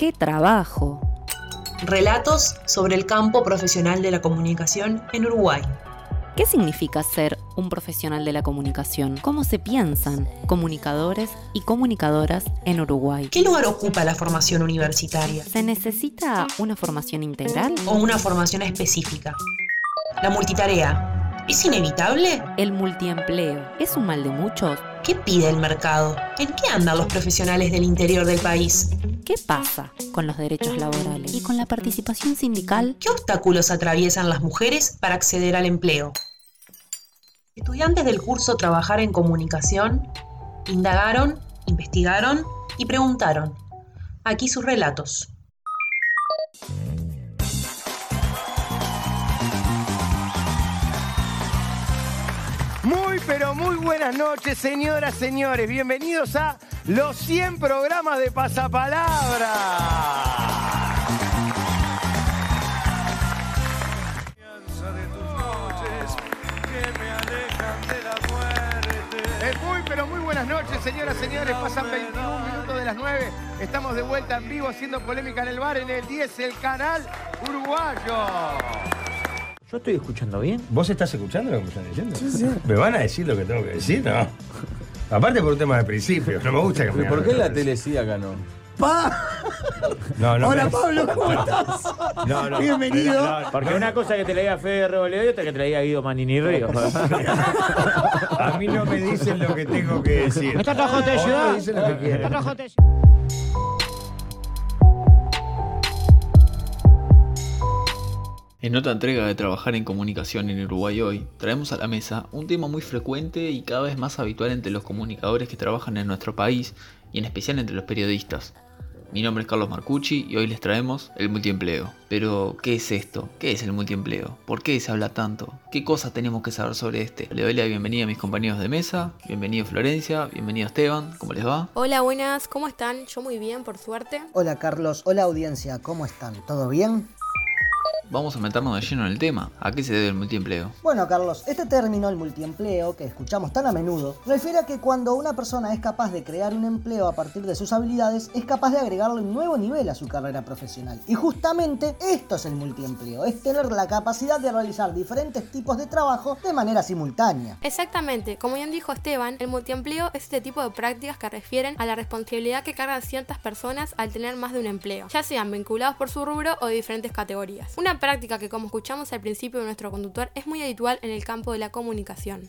¡Qué trabajo! Relatos sobre el campo profesional de la comunicación en Uruguay. ¿Qué significa ser un profesional de la comunicación? ¿Cómo se piensan comunicadores y comunicadoras en Uruguay? ¿Qué lugar ocupa la formación universitaria? ¿Se necesita una formación integral? ¿O una formación específica? La multitarea. ¿Es inevitable? ¿El multiempleo es un mal de muchos? ¿Qué pide el mercado? ¿En qué andan los profesionales del interior del país? ¿Qué pasa con los derechos laborales y con la participación sindical? ¿Qué obstáculos atraviesan las mujeres para acceder al empleo? Estudiantes del curso Trabajar en Comunicación indagaron, investigaron y preguntaron. Aquí sus relatos. Buenas noches, señoras, señores. Bienvenidos a los 100 programas de Pasapalabra. Muy, pero muy buenas noches, señoras, señores. Pasan 21 minutos de las 9. Estamos de vuelta en vivo haciendo polémica en el bar, en el 10, el canal uruguayo. ¿Yo estoy escuchando bien? ¿Vos estás escuchando lo que me están diciendo? Sí, sí. ¿Me van a decir lo que tengo que decir? No. Aparte por un tema de principios, no me gusta que me ¿Por qué la tele sí acá no? No, no, Hola me- Pablo, ¿cómo estás? No, no. Bienvenido. No, no, Porque una cosa es que te la diga Fede Reboleo y otra que te la diga Guido Manini Río. A mí no me dicen lo que tengo que decir. Está trabajando de ciudad. dicen lo que Está quieren. trabajando En otra entrega de Trabajar en Comunicación en Uruguay hoy, traemos a la mesa un tema muy frecuente y cada vez más habitual entre los comunicadores que trabajan en nuestro país y en especial entre los periodistas. Mi nombre es Carlos Marcucci y hoy les traemos el multiempleo. Pero, ¿qué es esto? ¿Qué es el multiempleo? ¿Por qué se habla tanto? ¿Qué cosas tenemos que saber sobre este? Le doy la bienvenida a mis compañeros de mesa. Bienvenido Florencia, bienvenido Esteban, ¿cómo les va? Hola, buenas, ¿cómo están? Yo muy bien, por suerte. Hola Carlos, hola audiencia, ¿cómo están? ¿Todo bien? Vamos a meternos de lleno en el tema. ¿A qué se debe el multiempleo? Bueno Carlos, este término, el multiempleo, que escuchamos tan a menudo, refiere a que cuando una persona es capaz de crear un empleo a partir de sus habilidades, es capaz de agregarle un nuevo nivel a su carrera profesional. Y justamente esto es el multiempleo, es tener la capacidad de realizar diferentes tipos de trabajo de manera simultánea. Exactamente, como bien dijo Esteban, el multiempleo es este tipo de prácticas que refieren a la responsabilidad que cargan ciertas personas al tener más de un empleo, ya sean vinculados por su rubro o de diferentes categorías. Una práctica que como escuchamos al principio de nuestro conductor es muy habitual en el campo de la comunicación.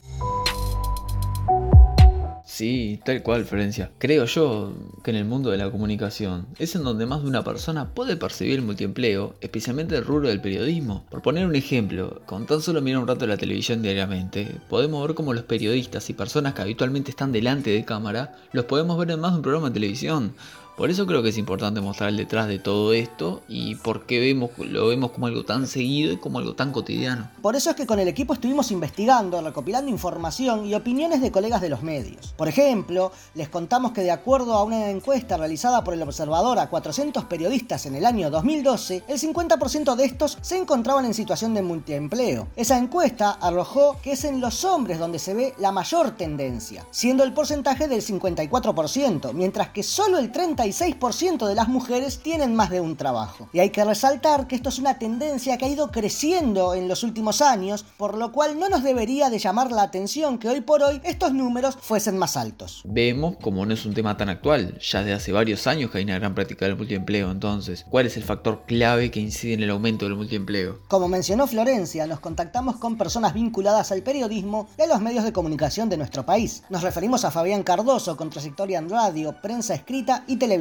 Sí, tal cual, Florencia. Creo yo que en el mundo de la comunicación es en donde más de una persona puede percibir el multiempleo, especialmente el rubro del periodismo. Por poner un ejemplo, con tan solo mirar un rato la televisión diariamente, podemos ver cómo los periodistas y personas que habitualmente están delante de cámara los podemos ver en más de un programa de televisión. Por eso creo que es importante mostrar el detrás de todo esto y por qué vemos, lo vemos como algo tan seguido y como algo tan cotidiano. Por eso es que con el equipo estuvimos investigando, recopilando información y opiniones de colegas de los medios. Por ejemplo, les contamos que de acuerdo a una encuesta realizada por el Observador a 400 periodistas en el año 2012, el 50% de estos se encontraban en situación de multiempleo. Esa encuesta arrojó que es en los hombres donde se ve la mayor tendencia, siendo el porcentaje del 54%, mientras que solo el 36% de las mujeres tienen más de un trabajo. Y hay que resaltar que esto es una tendencia que ha ido creciendo en los últimos años, por lo cual no nos debería de llamar la atención que hoy por hoy estos números fuesen más altos. Vemos como no es un tema tan actual, ya de hace varios años que hay una gran práctica del multiempleo, entonces, ¿cuál es el factor clave que incide en el aumento del multiempleo? Como mencionó Florencia, nos contactamos con personas vinculadas al periodismo y a los medios de comunicación de nuestro país. Nos referimos a Fabián Cardoso, con trayectoria en radio, prensa escrita y televisión.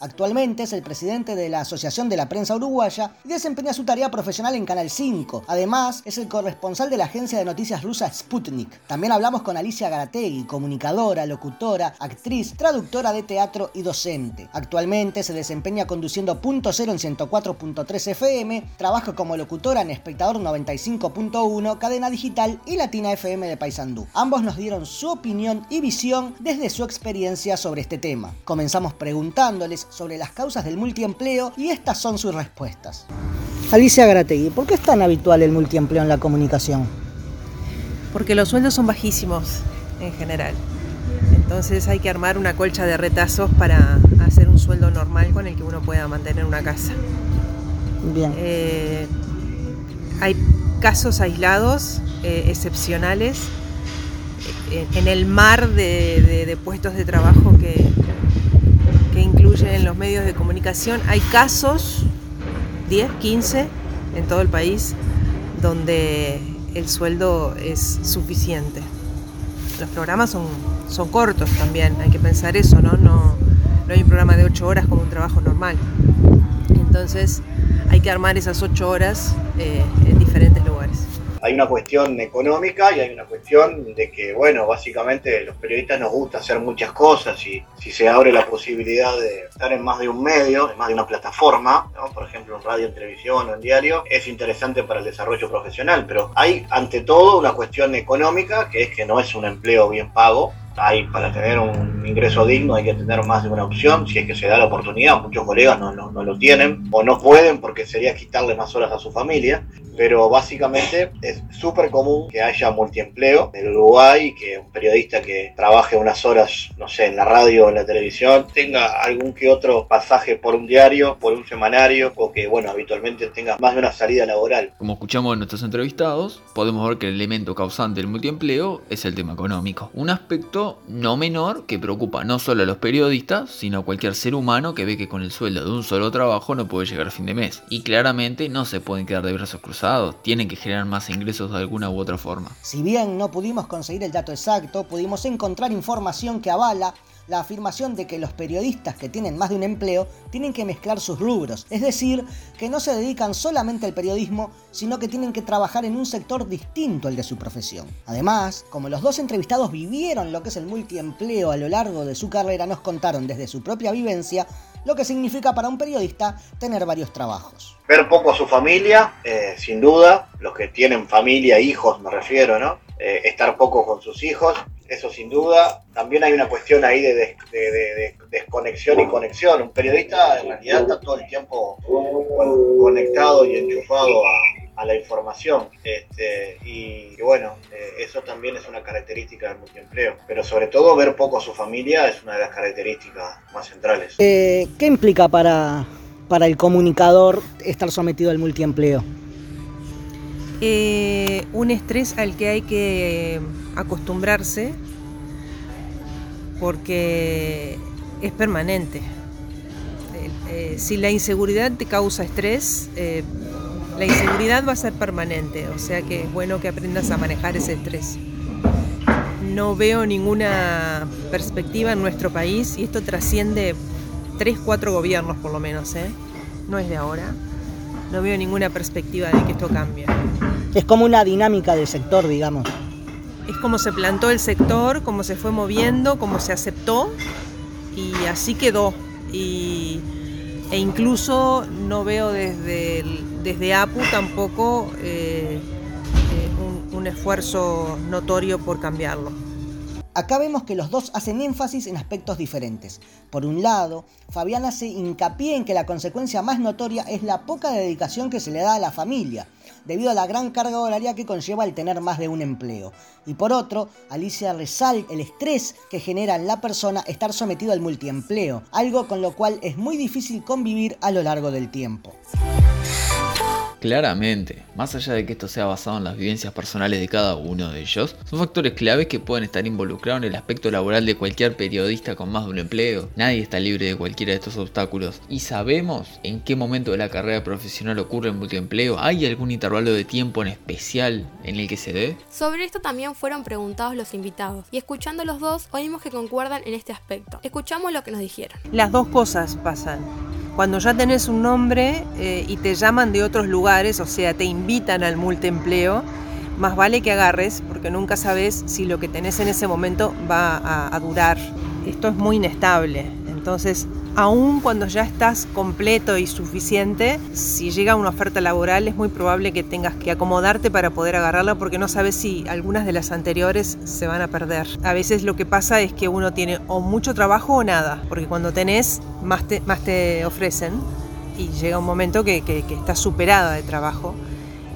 Actualmente es el presidente de la Asociación de la Prensa Uruguaya y desempeña su tarea profesional en Canal 5. Además, es el corresponsal de la agencia de noticias rusa Sputnik. También hablamos con Alicia Garategui, comunicadora, locutora, actriz, traductora de teatro y docente. Actualmente se desempeña conduciendo Punto Cero en 104.3 FM, trabaja como locutora en Espectador 95.1, Cadena Digital y Latina FM de Paysandú. Ambos nos dieron su opinión y visión desde su experiencia sobre este tema. Comenzamos preguntándoles sobre las causas del multiempleo y estas son sus respuestas. Alicia Garategui, ¿por qué es tan habitual el multiempleo en la comunicación? porque los sueldos son bajísimos en general. Entonces hay que armar una colcha de retazos para hacer un sueldo normal con el que uno pueda mantener una casa. Bien. Eh, hay casos aislados, eh, excepcionales, eh, en el mar de, de- de puestos de trabajo que, incluyen los medios de comunicación. Hay casos, 10, 15 en todo el país, donde el sueldo es suficiente. Los programas son, son cortos también, hay que pensar eso, ¿no? No, no hay un programa de 8 horas como un trabajo normal. Entonces hay que armar esas 8 horas eh, en diferentes lugares. Hay una cuestión económica y hay una cuestión de que, bueno, básicamente los periodistas nos gusta hacer muchas cosas y si se abre la posibilidad de estar en más de un medio, en más de una plataforma, por ejemplo en radio, en televisión o en diario, es interesante para el desarrollo profesional, pero hay ante todo una cuestión económica que es que no es un empleo bien pago, hay para tener un ingreso digno hay que tener más de una opción, si es que se da la oportunidad, muchos colegas no, no, no lo tienen o no pueden porque sería quitarle más horas a su familia, pero básicamente es súper común que haya multiempleo en Uruguay, que un periodista que trabaje unas horas, no sé, en la radio o en la televisión, tenga algún que otro pasaje por un diario, por un semanario, o que, bueno, habitualmente tenga más de una salida laboral. Como escuchamos en nuestros entrevistados, podemos ver que el elemento causante del multiempleo es el tema económico. Un aspecto no menor que preocupa no solo a los periodistas, sino a cualquier ser humano que ve que con el sueldo de un solo trabajo no puede llegar a fin de mes. Y claramente no se pueden quedar de brazos cruzados, tienen que generar más ingresos de alguna u otra forma. Si bien no pudimos conseguir el dato exacto, pudimos encontrar información que avala la afirmación de que los periodistas que tienen más de un empleo tienen que mezclar sus rubros, es decir, que no se dedican solamente al periodismo, sino que tienen que trabajar en un sector distinto al de su profesión. Además, como los dos entrevistados vivieron lo que es el multiempleo a lo largo de su carrera, nos contaron desde su propia vivencia lo que significa para un periodista tener varios trabajos. Ver poco a su familia, eh, sin duda, los que tienen familia, hijos me refiero, ¿no? Eh, estar poco con sus hijos, eso sin duda. También hay una cuestión ahí de, des- de- de- de desconexión y conexión. Un periodista en realidad está todo el tiempo con- conectado y enchufado a, a la información. Este, y, y bueno, eh, eso también es una característica del multiempleo. Pero sobre todo ver poco a su familia es una de las características más centrales. Eh, ¿Qué implica para, para el comunicador estar sometido al multiempleo? Eh, un estrés al que hay que acostumbrarse porque es permanente. Eh, eh, si la inseguridad te causa estrés, eh, la inseguridad va a ser permanente, o sea que es bueno que aprendas a manejar ese estrés. No veo ninguna perspectiva en nuestro país y esto trasciende tres, cuatro gobiernos por lo menos, ¿eh? no es de ahora. No veo ninguna perspectiva de que esto cambie. Es como una dinámica del sector, digamos. Es como se plantó el sector, cómo se fue moviendo, cómo se aceptó y así quedó. Y, e incluso no veo desde, el- desde APU tampoco eh, eh, un, esfuerzo notorio por cambiarlo. Acá vemos que los dos hacen énfasis en aspectos diferentes. Por un lado, Fabián hace hincapié en que la consecuencia más notoria es la poca dedicación que se le da a la familia, debido a la gran carga horaria que conlleva el tener más de un empleo. Y por otro, Alicia resalta el estrés que genera en la persona estar sometido al multiempleo, algo con lo cual es muy difícil convivir a lo largo del tiempo. Claramente, más allá de que esto sea basado en las vivencias personales de cada uno de ellos, son factores claves que pueden estar involucrados en el aspecto laboral de cualquier periodista con más de un empleo. Nadie está libre de cualquiera de estos obstáculos. ¿Y sabemos en qué momento de la carrera profesional ocurre el multiempleo? ¿Hay algún intervalo de tiempo en especial en el que se dé? Sobre esto también fueron preguntados los invitados, y escuchando a los dos, oímos que concuerdan en este aspecto. Escuchamos lo que nos dijeron. Las dos cosas pasan. Cuando ya tenés un nombre eh, y te llaman de otros lugares, o sea, te invitan al multiempleo, más vale que agarres porque nunca sabes si lo que tenés en ese momento va a, a durar. Esto es muy inestable. Entonces, aun cuando ya estás completo y suficiente, si llega una oferta laboral es muy probable que tengas que acomodarte para poder agarrarla porque no sabes si algunas de las anteriores se van a perder. A veces lo que pasa es que uno tiene o mucho trabajo o nada, porque cuando tenés más te, ofrecen y llega un momento que, que, que estás superada de trabajo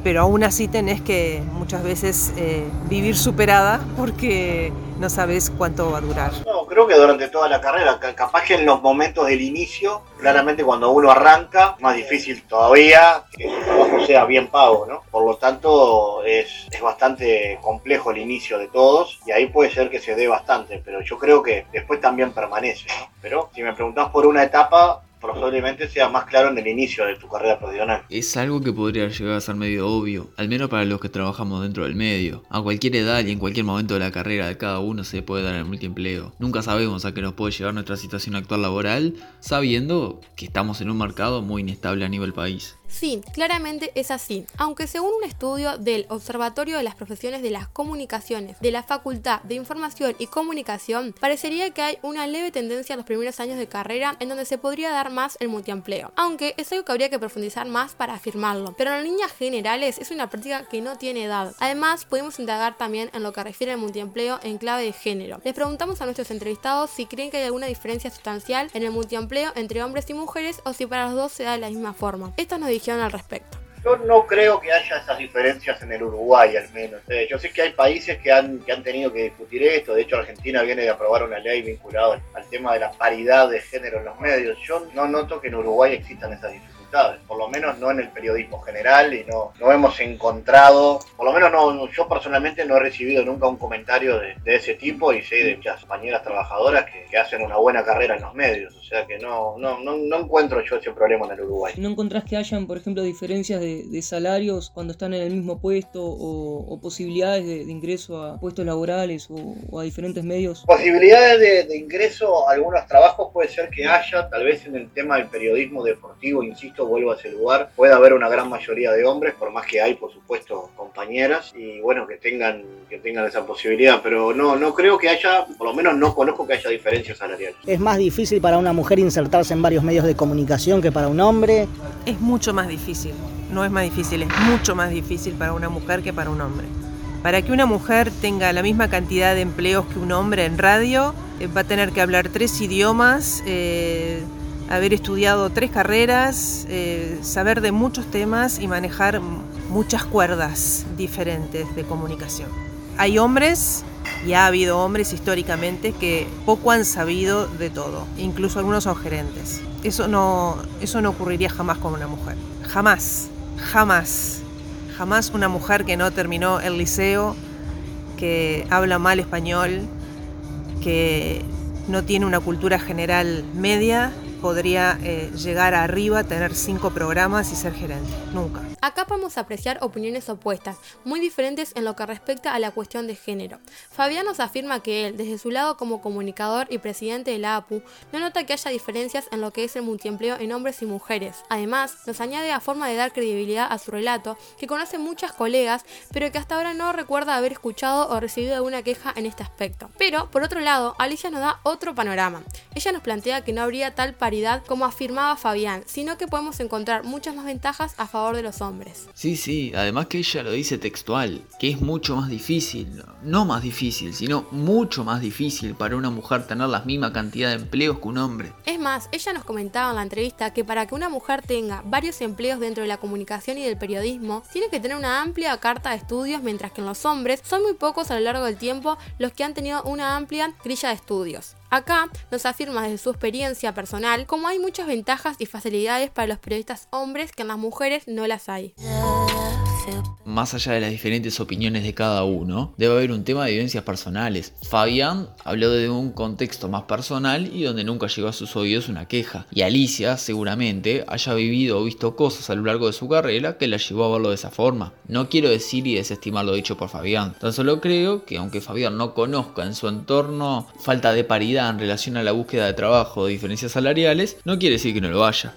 pero aún así tenés que muchas veces eh, vivir superada porque no sabes cuánto va a durar. No, creo que durante toda la carrera, capaz que en los momentos del inicio, claramente cuando uno arranca, más difícil todavía que el trabajo sea bien pago, ¿no? Por lo tanto, es, es bastante complejo el inicio de todos y ahí puede ser que se dé bastante, pero yo creo que después también permanece, ¿no? Pero si me preguntás por una etapa, probablemente sea más claro en el inicio de tu carrera profesional. Es algo que podría llegar a ser medio obvio, al menos para los que trabajamos dentro del medio. A cualquier edad y en cualquier momento de la carrera de cada uno se puede dar el multiempleo. Nunca sabemos a qué nos puede llevar nuestra situación actual laboral, sabiendo que estamos en un mercado muy inestable a nivel país. Sí, claramente es así. Aunque según un estudio del Observatorio de las Profesiones de las Comunicaciones de la Facultad de Información y Comunicación, parecería que hay una leve tendencia en los primeros años de carrera en donde se podría dar más el multiempleo. Aunque es algo que habría que profundizar más para afirmarlo. Pero en líneas generales es una práctica que no tiene edad. Además, podemos indagar también en lo que refiere al multiempleo en clave de género. Les preguntamos a nuestros entrevistados si creen que hay alguna diferencia sustancial en el multiempleo entre hombres y mujeres o si para los dos se da de la misma forma. Esto nos al respecto? Yo no creo que haya esas diferencias en el Uruguay, al menos. Eh, yo sé que hay países que han, que han tenido que discutir esto. De hecho, Argentina viene de aprobar una ley vinculada al tema de la paridad de género en los medios. Yo no noto que en Uruguay existan esas diferencias por lo menos no en el periodismo general y no, no hemos encontrado, por lo menos no, yo personalmente no he recibido nunca un comentario de, ese tipo y sé de muchas compañeras trabajadoras que, hacen una buena carrera en los medios, o sea que no, no, no, encuentro yo ese problema en el Uruguay. ¿No encontrás que hayan, por ejemplo, diferencias de, salarios cuando están en el mismo puesto o, posibilidades de, ingreso a puestos laborales o, a diferentes medios? Posibilidades de, de ingreso a algunos trabajos puede ser que haya, tal vez en el tema del periodismo deportivo, insisto, vuelvo a ese lugar. Puede haber una gran mayoría de hombres, por más que hay, por supuesto, compañeras, y bueno, que tengan, que tengan esa posibilidad, pero no, no creo que haya, por lo menos no conozco que haya diferencias salariales. ¿Es más difícil para una mujer insertarse en varios medios de comunicación que para un hombre? Es mucho más difícil, no es más difícil, es mucho más difícil para una mujer que para un hombre. Para que una mujer tenga la misma cantidad de empleos que un hombre en radio, eh, va a tener que hablar tres idiomas, eh, haber estudiado tres carreras, eh, saber de muchos temas y manejar muchas cuerdas diferentes de comunicación. Hay hombres, y ha habido hombres históricamente, que poco han sabido de todo, incluso algunos son gerentes. Eso no, eso no ocurriría jamás con una mujer. Jamás, jamás, jamás una mujer que no terminó el liceo, que habla mal español, que no tiene una cultura general media, podría eh, llegar arriba, tener cinco programas y ser gerente. Nunca. Acá podemos apreciar opiniones opuestas, muy diferentes en lo que respecta a la cuestión de género. Fabián nos afirma que él, desde su lado como comunicador y presidente de la APU, no nota que haya diferencias en lo que es el multiempleo en hombres y mujeres. Además, nos añade a forma de dar credibilidad a su relato que conoce muchas colegas, pero que hasta ahora no recuerda haber escuchado o recibido alguna queja en este aspecto. Pero, por otro lado, Alicia nos da otro panorama. Ella nos plantea que no habría tal paridad como afirmaba Fabián, sino que podemos encontrar muchas más ventajas a favor de los hombres. Sí, sí, además que ella lo dice textual, que es mucho más difícil, no más difícil, sino mucho más difícil para una mujer tener la misma cantidad de empleos que un hombre. Es más, ella nos comentaba en la entrevista que para que una mujer tenga varios empleos dentro de la comunicación y del periodismo, tiene que tener una amplia carta de estudios, mientras que en los hombres son muy pocos a lo largo del tiempo los que han tenido una amplia grilla de estudios. Acá nos afirma desde su experiencia personal cómo hay muchas ventajas y facilidades para los periodistas hombres que en las mujeres no las hay. Más allá de las diferentes opiniones de cada uno, debe haber un tema de vivencias personales. Fabián habló de un contexto más personal y donde nunca llegó a sus oídos una queja. Y Alicia seguramente haya vivido o visto cosas a lo largo de su carrera que la llevó a verlo de esa forma. No quiero decir y desestimar lo dicho por Fabián. Tan solo creo que aunque Fabián no conozca en su entorno falta de paridad en relación a la búsqueda de trabajo o diferencias salariales, no quiere decir que no lo haya.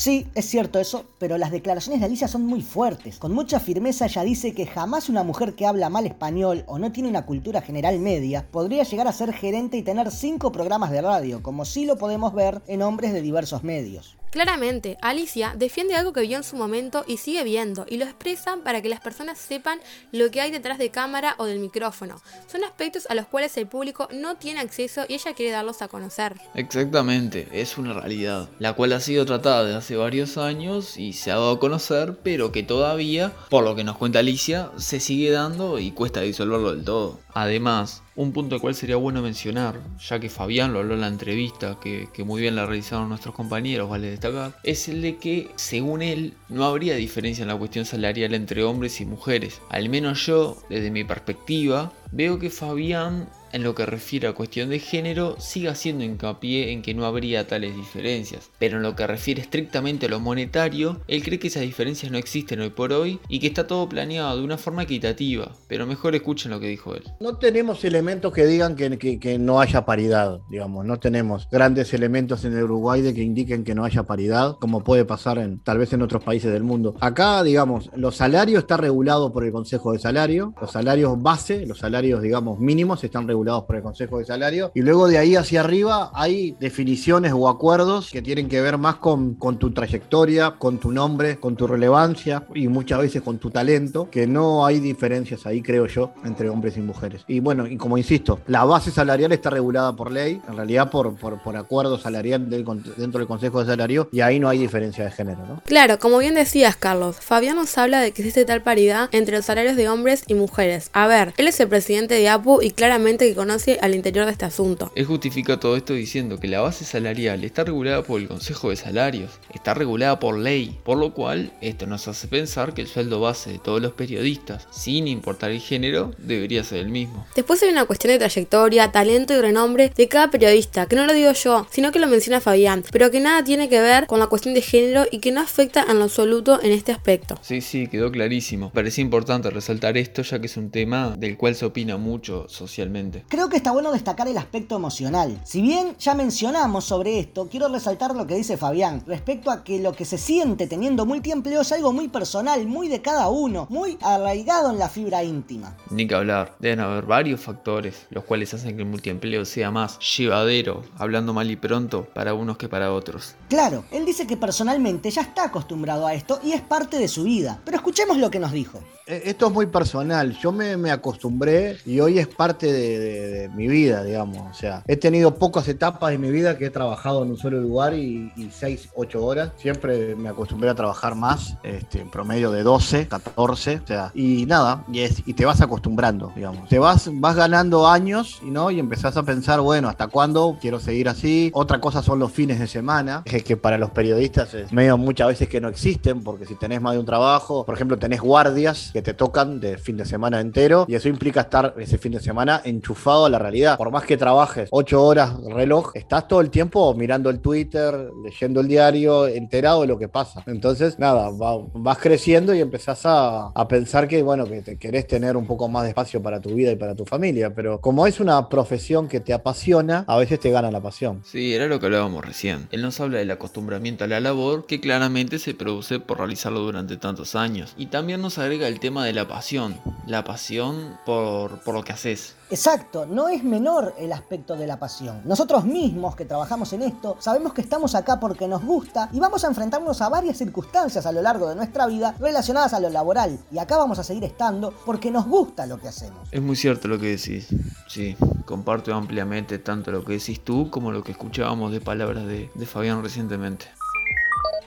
Sí, es cierto eso, pero las declaraciones de Alicia son muy fuertes. Con mucha firmeza ella dice que jamás una mujer que habla mal español o no tiene una cultura general media podría llegar a ser gerente y tener cinco programas de radio, como sí lo podemos ver en hombres de diversos medios. Claramente, Alicia defiende algo que vio en su momento y sigue viendo, y lo expresa para que las personas sepan lo que hay detrás de cámara o del micrófono. Son aspectos a los cuales el público no tiene acceso y ella quiere darlos a conocer. Exactamente, es una realidad, la cual ha sido tratada desde hace varios años y se ha dado a conocer, pero que todavía, por lo que nos cuenta Alicia, se sigue dando y cuesta disolverlo del todo. Además, Un punto al cual sería bueno mencionar, ya que Fabián lo habló en la entrevista, que, que muy bien la realizaron nuestros compañeros, vale destacar, es el de que, según él, no habría diferencia en la cuestión salarial entre hombres y mujeres. Al menos yo, desde mi perspectiva, veo que Fabián en lo que refiere a cuestión de género, sigue haciendo hincapié en que no habría tales diferencias, pero en lo que refiere estrictamente a lo monetario, él cree que esas diferencias no existen hoy por hoy y que está todo planeado de una forma equitativa, pero mejor escuchen lo que dijo él. No tenemos elementos que digan que, no haya paridad, digamos, no tenemos grandes elementos en el Uruguay de que indiquen que no haya paridad, como puede pasar en, tal vez en otros países del mundo. Acá, digamos, los salarios están regulados por el Consejo de Salario, los salarios base, los salarios, digamos, mínimos están regulados por el Consejo de Salario. Y luego de ahí hacia arriba hay definiciones o acuerdos que tienen que ver más con, tu trayectoria, con tu nombre, con tu relevancia y muchas veces con tu talento, que no hay diferencias ahí, creo yo, entre hombres y mujeres. Y bueno, y como insisto, la base salarial está regulada por ley, en realidad por, por, por acuerdo salarial dentro del Consejo de Salario, y ahí no hay diferencia de género. ¿no? Claro, como bien decías, Carlos, Fabián nos habla de que existe tal paridad entre los salarios de hombres y mujeres. A ver, él es el presidente de APU y claramente conoce al interior de este asunto. Él justifica todo esto diciendo que la base salarial está regulada por el Consejo de Salarios, está regulada por ley, por lo cual esto nos hace pensar que el sueldo base de todos los periodistas, sin importar el género, debería ser el mismo. Después hay una cuestión de trayectoria, talento y renombre de cada periodista, que no lo digo yo, sino que lo menciona Fabián, pero que nada tiene que ver con la cuestión de género y que no afecta en lo absoluto en este aspecto. Sí, sí, quedó clarísimo. Parece importante resaltar esto ya que es un tema del cual se opina mucho socialmente. Creo que está bueno destacar el aspecto emocional. Si bien ya mencionamos sobre esto, quiero resaltar lo que dice Fabián respecto a que lo que se siente teniendo multiempleo es algo muy personal, muy de cada uno, muy arraigado en la fibra íntima. Ni que hablar, deben haber varios factores los cuales hacen que el multiempleo sea más llevadero, hablando mal y pronto, para unos que para otros. Claro, él dice que personalmente ya está acostumbrado a esto y es parte de su vida, pero escuchemos lo que nos dijo. Eh, esto es muy personal. Yo me, acostumbré y hoy es parte de, mi vida, digamos. O sea, he tenido pocas etapas de mi vida que he trabajado en un solo lugar y, y 6, 8 horas. Siempre me acostumbré a trabajar más, este, en promedio de 12, 14. O sea, y nada, y, es, y te vas acostumbrando, digamos. Te vas, vas ganando años y, ¿no? y empezás a pensar, bueno, ¿hasta cuándo quiero seguir así? Otra cosa son los fines de semana, que, que para los periodistas es medio muchas veces que no existen, porque si tenés más de un trabajo, por ejemplo, tenés guardias te tocan de fin de semana entero y eso implica estar ese fin de semana enchufado a la realidad. Por más que trabajes ocho horas reloj, estás todo el tiempo mirando el Twitter, leyendo el diario, enterado de lo que pasa. Entonces, nada, vas creciendo y empezás a, pensar que, bueno, que te querés tener un poco más de espacio para tu vida y para tu familia, pero como es una profesión que te apasiona, a veces te gana la pasión. Sí, era lo que hablábamos recién. Él nos habla del acostumbramiento a la labor que claramente se produce por realizarlo durante tantos años. Y también nos agrega el tema de la pasión, la pasión por, por lo que haces. Exacto, no es menor el aspecto de la pasión. Nosotros mismos que trabajamos en esto sabemos que estamos acá porque nos gusta y vamos a enfrentarnos a varias circunstancias a lo largo de nuestra vida relacionadas a lo laboral. Y acá vamos a seguir estando porque nos gusta lo que hacemos. Es muy cierto lo que decís. Sí, comparto ampliamente tanto lo que decís tú como lo que escuchábamos de palabras de, de Fabián recientemente.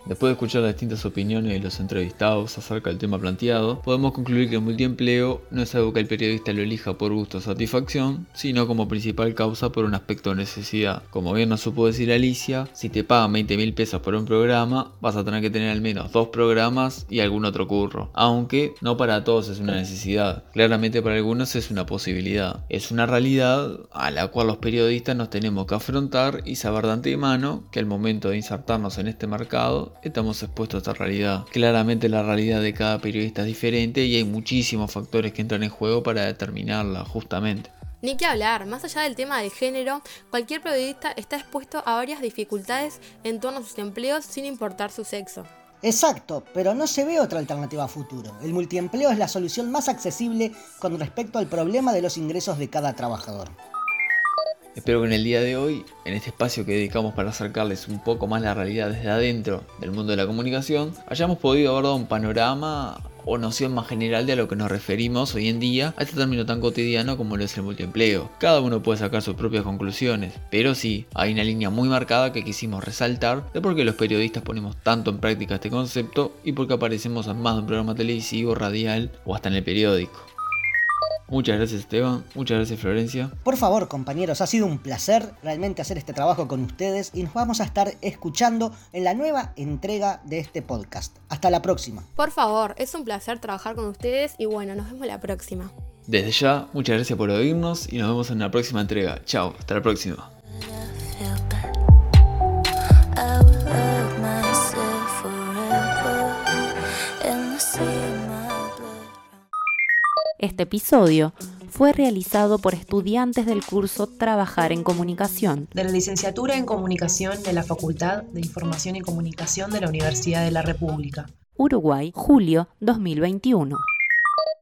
Después de escuchar las distintas opiniones de los entrevistados acerca del tema planteado, podemos concluir que el multiempleo no es algo que el periodista lo elija por gusto o satisfacción, sino como principal causa por un aspecto de necesidad. Como bien nos supo decir Alicia, si te pagan 20 mil pesos por un programa, vas a tener que tener al menos dos programas y algún otro curro. Aunque no para todos es una necesidad, claramente para algunos es una posibilidad. Es una realidad a la cual los periodistas nos tenemos que afrontar y saber de antemano que al momento de insertarnos en este mercado estamos expuestos a esta realidad. Claramente la realidad de cada periodista es diferente y hay muchísimos factores que entran en juego para determinarla justamente. Ni que hablar, más allá del tema del género, cualquier periodista está expuesto a varias dificultades en torno a sus empleos sin importar su sexo. Exacto, pero no se ve otra alternativa a futuro. El multiempleo es la solución más accesible con respecto al problema de los ingresos de cada trabajador. Espero que en el día de hoy, en este espacio que dedicamos para acercarles un poco más la realidad desde adentro del mundo de la comunicación, hayamos podido haber dado un panorama o noción más general de a lo que nos referimos hoy en día a este término tan cotidiano como lo es el multiempleo. Cada uno puede sacar sus propias conclusiones, pero sí, hay una línea muy marcada que quisimos resaltar de por qué los periodistas ponemos tanto en práctica este concepto y por qué aparecemos en más de un programa televisivo, radial o hasta en el periódico. Muchas gracias Esteban, muchas gracias Florencia. Por favor, compañeros, ha sido un placer realmente hacer este trabajo con ustedes y nos vamos a estar escuchando en la nueva entrega de este podcast. Hasta la próxima. Por favor, es un placer trabajar con ustedes y bueno, nos vemos la próxima. Desde ya, muchas gracias por oírnos y nos vemos en la próxima entrega. Chao, hasta la próxima. Este episodio fue realizado por estudiantes del curso Trabajar en Comunicación. De la licenciatura en Comunicación de la Facultad de Información y Comunicación de la Universidad de la República. Uruguay, julio 2021.